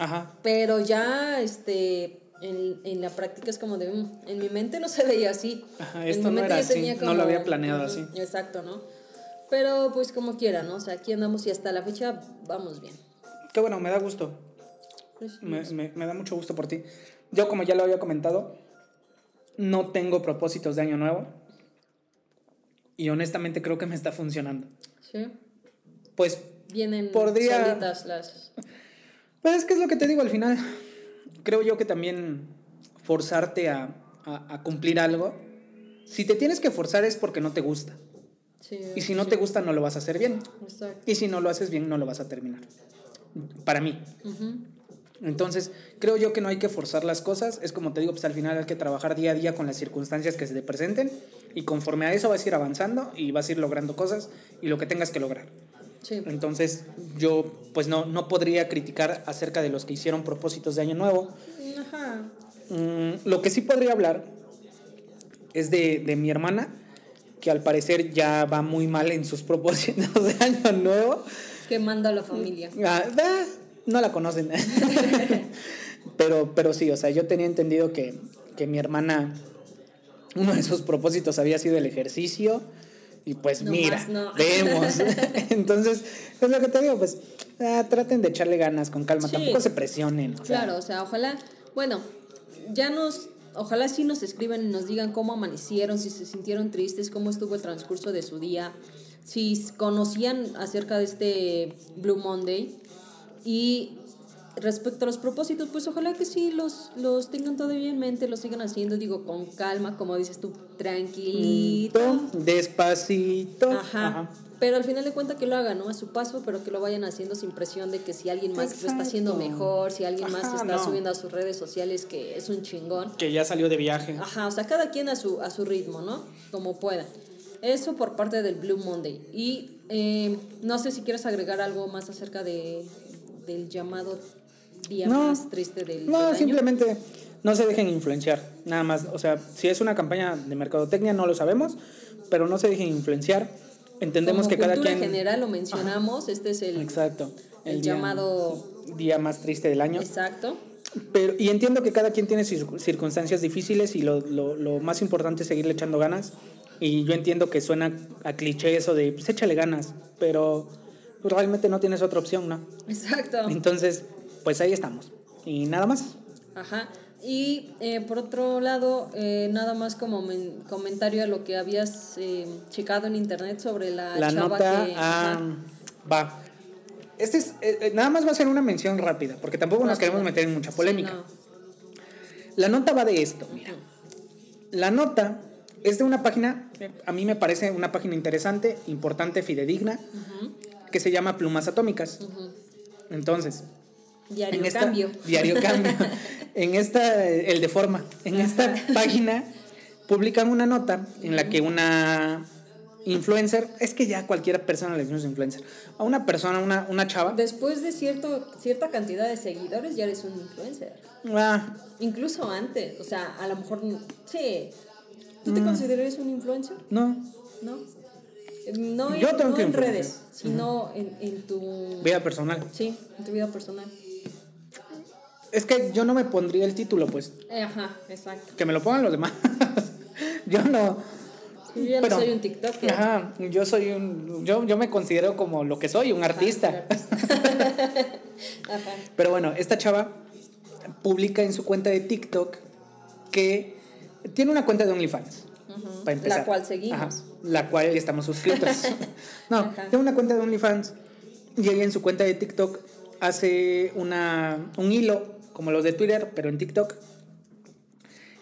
ajá, pero ya este en, en la práctica es como de mm, en mi mente no se veía así. Ajá, En esto mi no mente era así, tenía no lo había planeado así. Exacto, ¿no? Pero pues como quiera, ¿no? O sea, aquí andamos y hasta la fecha vamos bien. qué bueno, me da gusto. Pues, Me, me- me da mucho gusto por ti. Yo, como ya lo había comentado, no tengo propósitos de año nuevo. Y honestamente creo que me está funcionando. sí. Pues, Vienen Podría- solitas las pues es que es lo que te digo al final. Creo yo que también forzarte a, a- a cumplir algo. Si te tienes que forzar es porque no te gusta. sí, Y si no te gusta, no lo vas a hacer bien. Exacto. Y si no lo haces bien, no lo vas a terminar. Para mí. Ujú. Entonces, creo yo que no hay que forzar las cosas. Es como te digo, pues al final hay que trabajar día a día con las circunstancias que se te presenten. Y conforme a eso vas a ir avanzando y vas a ir logrando cosas y lo que tengas que lograr. Sí. Entonces, yo pues no, no podría criticar acerca de los que hicieron propósitos de Año Nuevo. Ajá. Mm, lo que sí podría hablar es de, de mi hermana, que al parecer ya va muy mal en sus propósitos de Año Nuevo. Que manda a la familia. Ah, ah, no la conocen. pero, pero sí, o sea, yo tenía entendido que, que mi hermana, uno de sus propósitos había sido el ejercicio. Y pues No mira, no. vemos. Entonces, es lo que te digo, pues ah, traten de echarle ganas con calma, Sí. tampoco se presionen. o sea, Claro, o sea, ojalá, bueno, ya nos, ojalá sí nos escriban y nos digan cómo amanecieron, si se sintieron tristes, cómo estuvo el transcurso de su día, si conocían acerca de este Blue Monday y respecto a los propósitos, pues ojalá que sí los, los tengan todavía en mente, los sigan haciendo, digo, con calma, como dices tú, tranquilito. Despacito. Ajá. Pero al final de cuentas que lo hagan, ¿no? A su paso, pero que lo vayan haciendo sin presión de que si alguien más lo está haciendo Exacto. mejor, si alguien más Ajá, está no. subiendo a sus redes sociales que es un chingón. Que ya salió de viaje. Ajá, o sea, cada quien a su, a su ritmo, ¿no? Como pueda. Eso por parte del Blue Monday. Y eh, no sé si quieres agregar algo más acerca de, del llamado día No. más triste del, del No, año. simplemente no se dejen influenciar, nada más. O sea, si es una campaña de mercadotecnia, no lo sabemos, pero no se dejen influenciar. Entendemos Como que cada quien... general lo mencionamos, este es el, Exacto. el día- llamado día más triste del año. exacto. Pero, y entiendo que cada quien tiene cir- circunstancias difíciles y lo, lo, lo más importante es seguirle echando ganas. Y yo entiendo que suena a cliché eso de, pues échale ganas, pero realmente no tienes otra opción, ¿no? Exacto. Entonces, pues ahí estamos. Y nada más. Ajá. Y eh, por otro lado, eh, nada más como men- comentario a lo que habías eh, checado en internet sobre la, La chava nota que... ah, va. Este es, eh, nada más va a ser una mención rápida, porque tampoco nos queremos meter en mucha Sí, polémica. no. La nota va de esto, mira. La nota es de una página, a mí me parece una página interesante, importante, fidedigna, que se llama Plumas Atómicas. Entonces, Diario en esta, cambio. Diario Cambio. en esta, eh, el de forma, en esta página publican una nota en la que una influencer, es que ya cualquier persona le decimos influencer, a una persona, una, una chava, Después de cierto, cierta cantidad de seguidores ya eres un influencer. ah, Incluso antes, o sea, a lo mejor, sí. ¿Tú Mm. te consideras un influencer? no, ¿No? Eh, No, en, Yo tengo no que en redes, sino en, en tu... vida personal. Sí, en tu vida personal. Es que yo no me pondría el título, pues, Eh, Ajá, exacto. que me lo pongan los demás. yo no. Yo ya Pero- no soy un TikToker. Ajá, yo soy un, yo, yo me considero como lo que soy, un artista. Ajá. Pero bueno, esta chava publica en su cuenta de TikTok que tiene una cuenta de OnlyFans. Para empezar. La cual seguimos. Ajá, la cual estamos suscritos. no, tiene una cuenta de OnlyFans y ella en su cuenta de TikTok hace una, un hilo, como los de Twitter, pero en TikTok,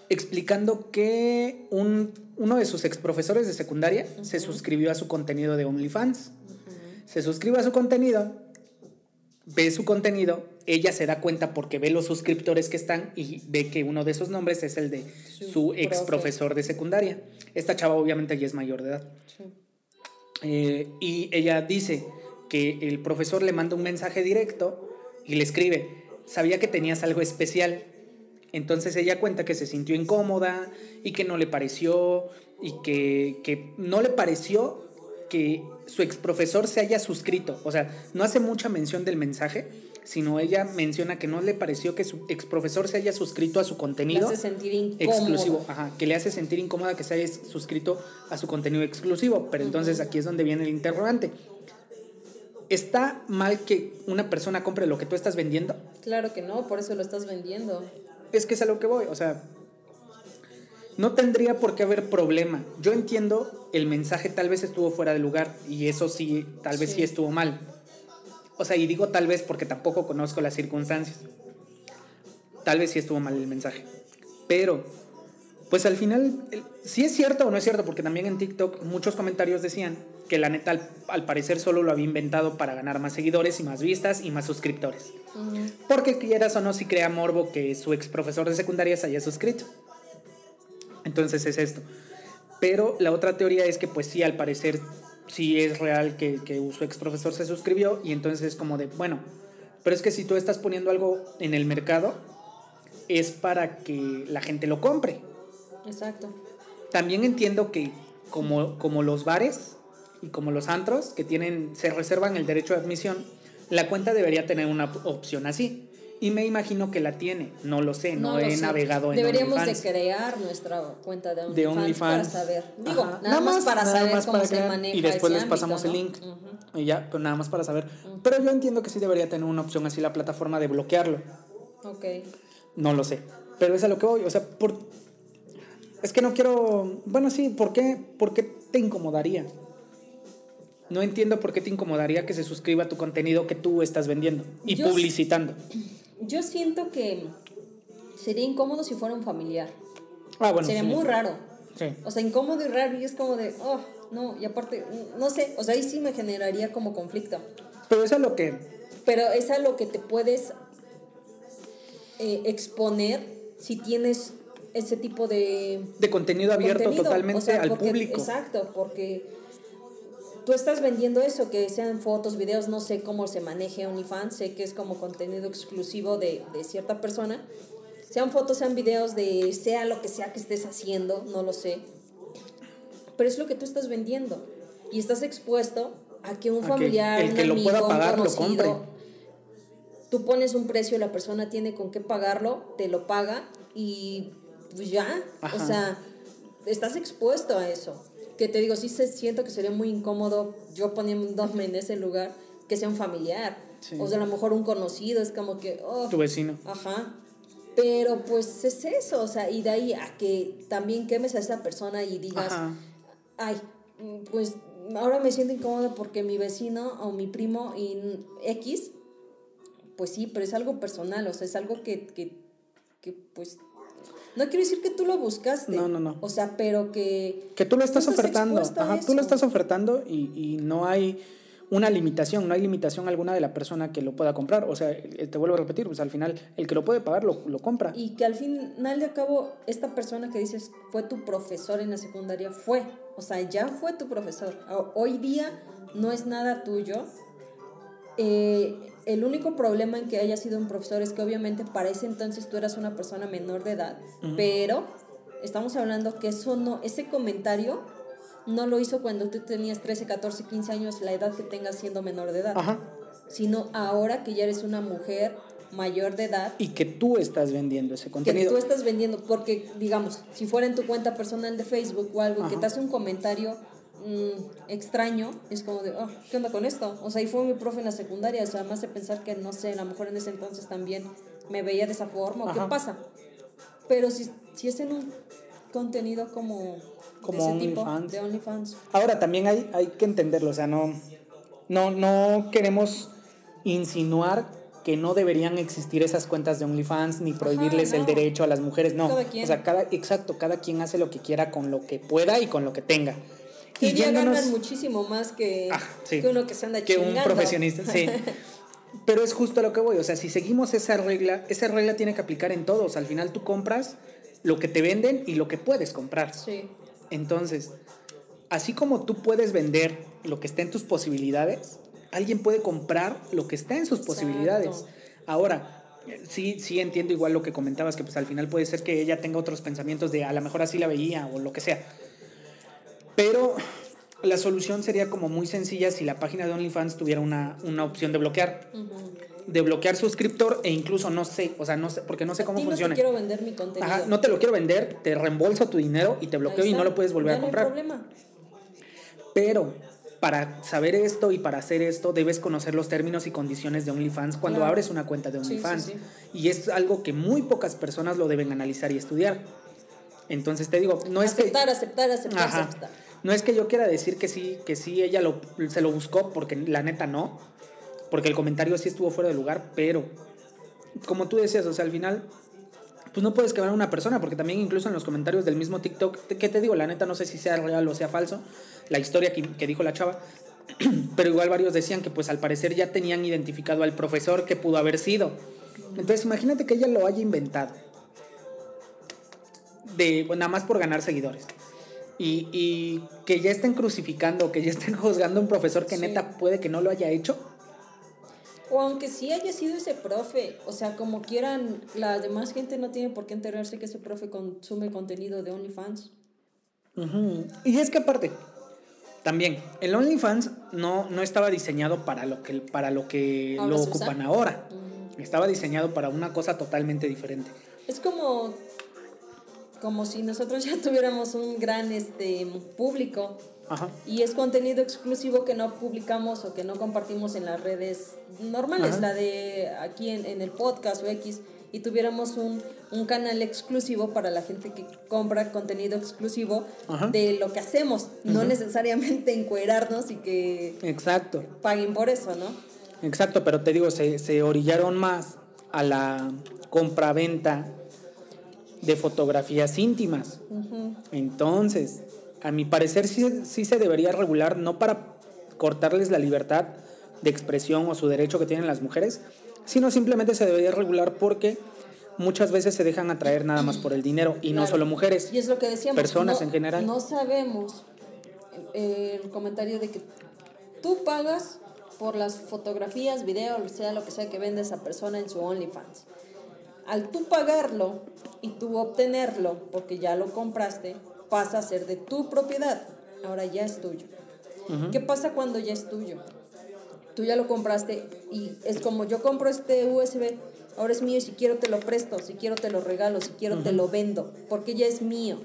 explicando que un, uno de sus ex profesores de secundaria se suscribió a su contenido de OnlyFans. Se suscribe a su contenido, ve su contenido, ella se da cuenta porque ve los suscriptores que están y ve que uno de esos nombres es el de Su su ex profe. profesor de secundaria. Esta chava obviamente ya es mayor de edad. Sí. Eh, y ella dice que el profesor le manda un mensaje directo y le escribe, sabía que tenías algo especial. Entonces ella cuenta que se sintió incómoda y que no le pareció y que, que no le pareció que su ex profesor se haya suscrito. O sea, no hace mucha mención del mensaje, sino ella menciona que no le pareció que su ex profesor se haya suscrito a su contenido hace sentir exclusivo, ajá, que le hace sentir incómoda que se haya suscrito a su contenido exclusivo. Pero entonces aquí es donde viene el interrogante. ¿Está mal que una persona compre lo que tú estás vendiendo? Claro que no, por eso lo estás vendiendo. Es que es a lo que voy, o sea, no tendría por qué haber problema. Yo entiendo el mensaje tal vez estuvo fuera de lugar y eso sí, tal vez sí, Sí. estuvo mal. O sea, y digo tal vez porque tampoco conozco las circunstancias. Tal vez sí estuvo mal el mensaje. Pero, pues al final, sí es cierto o no es cierto, porque también en TikTok muchos comentarios decían que la neta al, al parecer solo lo había inventado para ganar más seguidores y más vistas y más suscriptores. Porque quieras o no, si crea morbo que su ex profesor de secundaria se haya suscrito. Entonces es esto. Pero la otra teoría es que pues sí, al parecer sí es real que, que su ex profesor se suscribió y entonces es como de, bueno, pero es que si tú estás poniendo algo en el mercado es para que la gente lo compre. Exacto. También entiendo que como, como los bares y como los antros que tienen, se reservan el derecho de admisión, la cuenta debería tener una opción así. Y me imagino que la tiene, no lo sé, no, lo he sé. navegado en Deberíamos OnlyFans. de crear nuestra cuenta de OnlyFans, de para OnlyFans. saber. Digo, Ajá. nada, más para nada saber más cómo para se crear, maneja Y después ese les pasamos ámbito, el link. ¿no? Ujú. Y ya, pero nada más para saber. Pero yo entiendo que sí debería tener una opción así la plataforma de bloquearlo. Ok. No lo sé. Pero es a lo que voy. O sea, por... es que no quiero. Bueno, sí, ¿por qué, ¿por qué te incomodaría? No entiendo por qué te incomodaría que se suscriba a tu contenido que tú estás vendiendo y Yo- publicitando. Yo siento que sería incómodo si fuera un familiar. Ah, bueno. sería sí. muy raro. Sí. O sea, incómodo y raro y es como de, oh, no, y aparte, no sé, o sea, ahí sí me generaría como conflicto. Pero eso es lo que. Pero es a lo que te puedes eh, exponer si tienes ese tipo de De contenido abierto contenido. totalmente O sea, al porque- público. Exacto, porque tú estás vendiendo eso, que sean fotos, videos, no sé cómo se maneje OnlyFans, sé que es como contenido exclusivo de, de cierta persona. Sean fotos, sean videos de sea lo que sea que estés haciendo, no lo sé. Pero es lo que tú estás vendiendo. Y estás expuesto a que un A que familiar, el un que lo amigo, pueda un pagar, lo conocido, compre. tú pones un precio, la persona tiene con qué pagarlo, te lo paga y pues ya, Ajá. o sea, estás expuesto a eso. Que te digo, sí se, siento que sería muy incómodo yo poniéndome en ese lugar que sea un familiar. Sí. O sea, a lo mejor un conocido, es como que, oh, Tu vecino. Ajá. Pero pues es eso, o sea, y de ahí a que también quemes a esa persona y digas, Ajá. ay, pues ahora me siento incómoda porque mi vecino o mi primo y X, pues sí, pero es algo personal, o sea, es algo que, que, que, pues, no quiero decir que tú lo buscaste. No, no, no. O sea, pero que... Que tú lo estás Tú estás ofertando. Ajá, tú lo estás ofertando y, y no hay una limitación, no hay limitación alguna de la persona que lo pueda comprar. O sea, eh, te vuelvo a repetir, pues al final el que lo puede pagar lo, lo compra. Y que al final de cabo, esta persona que dices fue tu profesor en la secundaria, fue, o sea, ya fue tu profesor. Hoy día no es nada tuyo. Eh, el único problema en que haya sido un profesor es que obviamente para ese entonces tú eras una persona menor de edad, pero estamos hablando que eso no, ese comentario no lo hizo cuando tú tenías 13, 14, 15 años, la edad que tengas siendo menor de edad, Ajá. sino ahora que ya eres una mujer mayor de edad Y que tú estás vendiendo ese que contenido. tú estás vendiendo, porque digamos, si fuera en tu cuenta personal de Facebook o algo, que Ajá. te hace un comentario mm, extraño, es como de, oh, ¿qué onda con esto? O sea, y fue mi profe en la secundaria, o sea, me hace pensar que, no sé, a lo mejor en ese entonces también me veía de esa forma, o qué pasa. Pero si, si es en un contenido como, Como de ese tipo, OnlyFans. de OnlyFans. Ahora también hay, hay que entenderlo, o sea, no, no, no queremos insinuar que no deberían existir esas cuentas de OnlyFans ni prohibirles el no. derecho a las mujeres, no. Cada quien. O sea, cada, exacto, cada quien hace lo que quiera con lo que pueda y con lo que tenga. Que ya yéndonos- ganan muchísimo más que, Ah, sí. que uno que se anda que un profesionista, sí. Pero es justo a lo que voy, o sea, si seguimos esa regla, esa regla tiene que aplicar en todos. Al final tú compras lo que te venden y lo que puedes comprar. sí. Entonces, así como tú puedes vender lo que está en tus posibilidades, alguien puede comprar lo que está en sus Exacto. posibilidades. Ahora, sí, sí entiendo igual lo que comentabas, que pues al final puede ser que ella tenga otros pensamientos de a lo mejor así la veía o lo que sea. Pero la solución sería como muy sencilla si la página de OnlyFans tuviera una, una opción de bloquear. De bloquear suscriptor e incluso no sé, o sea, no sé, porque no sé A cómo ti no funciona. te quiero vender mi contenido. Ajá, no te lo quiero vender, te reembolso tu dinero y te bloqueo y no lo puedes volver Ya a no hay comprar. problema. Pero para saber esto y para hacer esto debes conocer los términos y condiciones de OnlyFans cuando Claro. abres una cuenta de Sí, sí, OnlyFans. sí. Y es algo que muy pocas personas lo deben analizar y estudiar. Entonces te digo, no es que aceptar, aceptar, aceptar, Ajá. aceptar. No es que yo quiera decir que sí, que sí ella lo, se lo buscó porque la neta no, porque el comentario sí estuvo fuera de lugar, pero como tú decías, o sea, al final pues no puedes quemar a una persona, porque también incluso en los comentarios del mismo TikTok, ¿qué te digo? La neta no sé si sea real o sea falso, la historia que, que dijo la chava, pero igual varios decían que pues al parecer ya tenían identificado al profesor que pudo haber sido. Entonces imagínate que ella lo haya inventado, de, nada más por ganar seguidores. Y, y que ya estén crucificando, que ya estén juzgando a un profesor que Sí. neta puede que no lo haya hecho. O aunque sí haya sido ese profe, o sea, como quieran, la demás gente no tiene por qué enterarse que ese profe consume contenido de OnlyFans. Ujú. Y es que aparte, también, el OnlyFans no, no estaba diseñado para lo que, para lo que Ahora lo usa. ocupan ahora. Estaba diseñado para una cosa totalmente diferente. Es como, como si nosotros ya tuviéramos un gran este, público Ajá. y es contenido exclusivo que no publicamos o que no compartimos en las redes normales, Ajá. la de aquí en, en el podcast o X, y tuviéramos un, un canal exclusivo para la gente que compra contenido exclusivo Ajá. de lo que hacemos, no necesariamente encuerarnos y que Exacto, paguen por eso, ¿no? exacto, pero te digo, se, se orillaron más a la compra-venta de fotografías íntimas. Entonces, a mi parecer sí, sí se debería regular, no para cortarles la libertad de expresión o su derecho que tienen las mujeres, sino simplemente se debería regular porque muchas veces se dejan atraer nada más por el dinero y no solo mujeres. Y es lo que decíamos. Personas no- en general. No sabemos eh, el comentario de que Tú pagas por las fotografías, videos, sea lo que sea que vende esa persona en su OnlyFans. Al tú pagarlo y tú obtenerlo, porque ya lo compraste, pasa a ser de tu propiedad. Ahora ya es tuyo. ¿Qué pasa cuando ya es tuyo? Tú ya lo compraste y es como yo compro este USB, ahora es mío, si quiero te lo presto, si quiero te lo regalo, si quiero te lo vendo, porque ya es mío.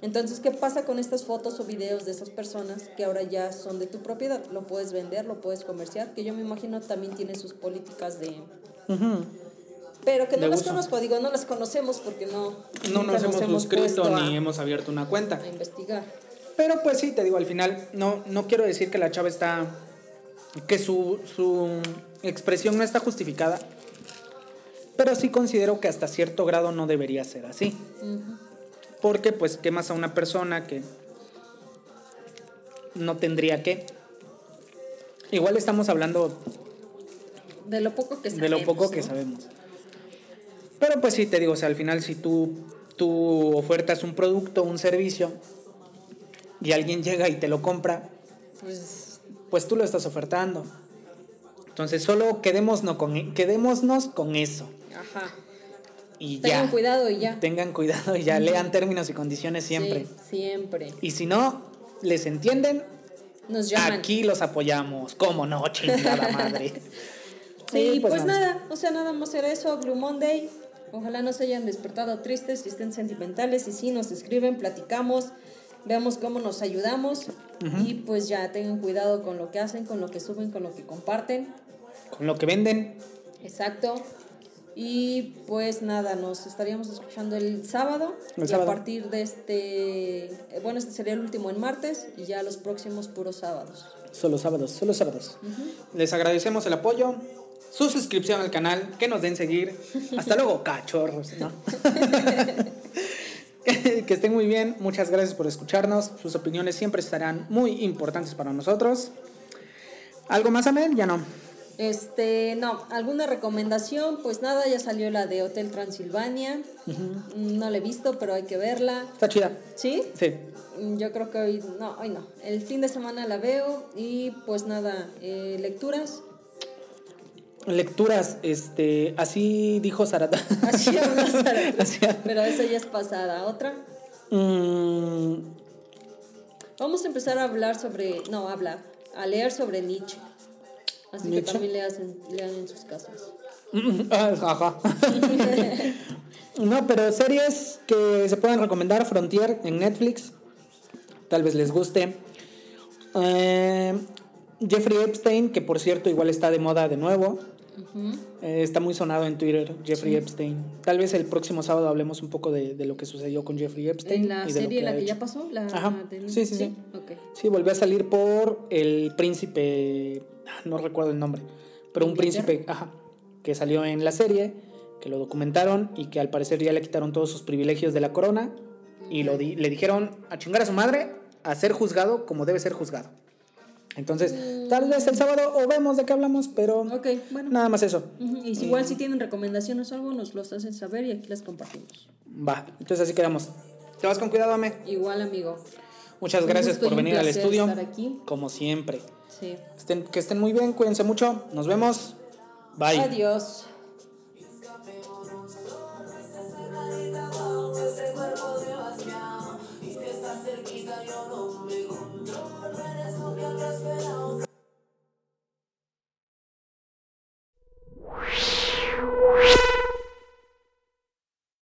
Entonces, ¿qué pasa con estas fotos o videos de esas personas que ahora ya son de tu propiedad? Lo puedes vender, lo puedes comerciar, que yo me imagino también tiene sus políticas de... Pero que no De las uso. conozco, digo, no las conocemos porque no... No nos hemos suscrito ni hemos abierto una cuenta. a investigar. Pero pues sí, te digo, al final no, no quiero decir que la chava está. que su, su expresión no está justificada. Pero sí considero que hasta cierto grado no debería ser así. Porque pues quemas a una persona que no tendría que. Igual estamos hablando De lo poco que de sabemos. lo poco que sabemos. Pero pues sí, te digo, o sea, al final si tú, tú ofertas un producto, un servicio, y alguien llega y te lo compra, Pues, pues tú lo estás ofertando. Entonces solo quedémonos con, quedémonos con eso. ajá. Y Tengan ya. cuidado y ya. Tengan cuidado y ya lean términos y condiciones siempre. Sí, siempre. Y si no les entienden, Nos llaman. aquí los apoyamos. ¿Cómo no? Chingada madre. Sí, pues, nada. o sea, nada más era eso, Blue Monday. Ojalá no se hayan despertado tristes, si estén sentimentales, y sí, nos escriben, platicamos, veamos cómo nos ayudamos. Y pues ya tengan cuidado con lo que hacen, con lo que suben, con lo que comparten. Con lo que venden, Exacto. Y pues nada, nos estaríamos escuchando el sábado. El y sábado. a partir de este, eh, bueno, este sería el último en martes y ya los próximos puros sábados. Solo sábados, solo sábados. Les agradecemos el apoyo, su suscripción al canal, que nos den seguir. Hasta luego, cachorros. ¿no? que, estén muy bien. Muchas gracias por escucharnos. Sus opiniones siempre estarán muy importantes para nosotros. ¿Algo más, Amel? Ya no. Este, no, ¿alguna recomendación? Pues nada, ya salió la de Hotel Transilvania. No la he visto, pero hay que verla. Está chida. ¿Sí? Sí. Mm, Yo creo que hoy, no, hoy no. El fin de semana la veo y pues nada, eh, lecturas. Lecturas, este, así dijo Sarata. Así habla Sara. Así habla. Pero esa ya es pasada. ¿Otra? Mm, Vamos a empezar a hablar sobre, no, a hablar, a leer sobre Nietzsche. Así que también lean, lean en sus casas. Ah, Ajá. no, pero series que se puedan recomendar, Frontier en Netflix, tal vez les guste. Eh, Jeffrey Epstein, que por cierto igual está de moda de nuevo. Eh, está muy sonado en Twitter, Jeffrey Epstein. Tal vez el próximo sábado hablemos un poco de, de lo que sucedió con Jeffrey Epstein. ¿En la y de lo serie en la que ya pasó? La Ajá. Sí, sí, sí. Ok. Sí, volvió a salir por el príncipe, ah, no recuerdo el nombre, pero un príncipe, ajá, que salió en la serie, que lo documentaron y que al parecer ya le quitaron todos sus privilegios de la corona y lo di- le dijeron a chingar a su madre a ser juzgado como debe ser juzgado. Entonces, tal vez el sábado o vemos de qué hablamos, pero bueno. nada más eso. Ujú, Y si igual si tienen recomendaciones o algo, nos los hacen saber y aquí las compartimos. Va, entonces así quedamos. Te vas con cuidado, Ame. Igual, amigo. Muchas Un gracias por venir al estudio. estar aquí. Como siempre. Sí. Estén- que estén muy bien, cuídense mucho. Nos vemos. Bye. Adiós.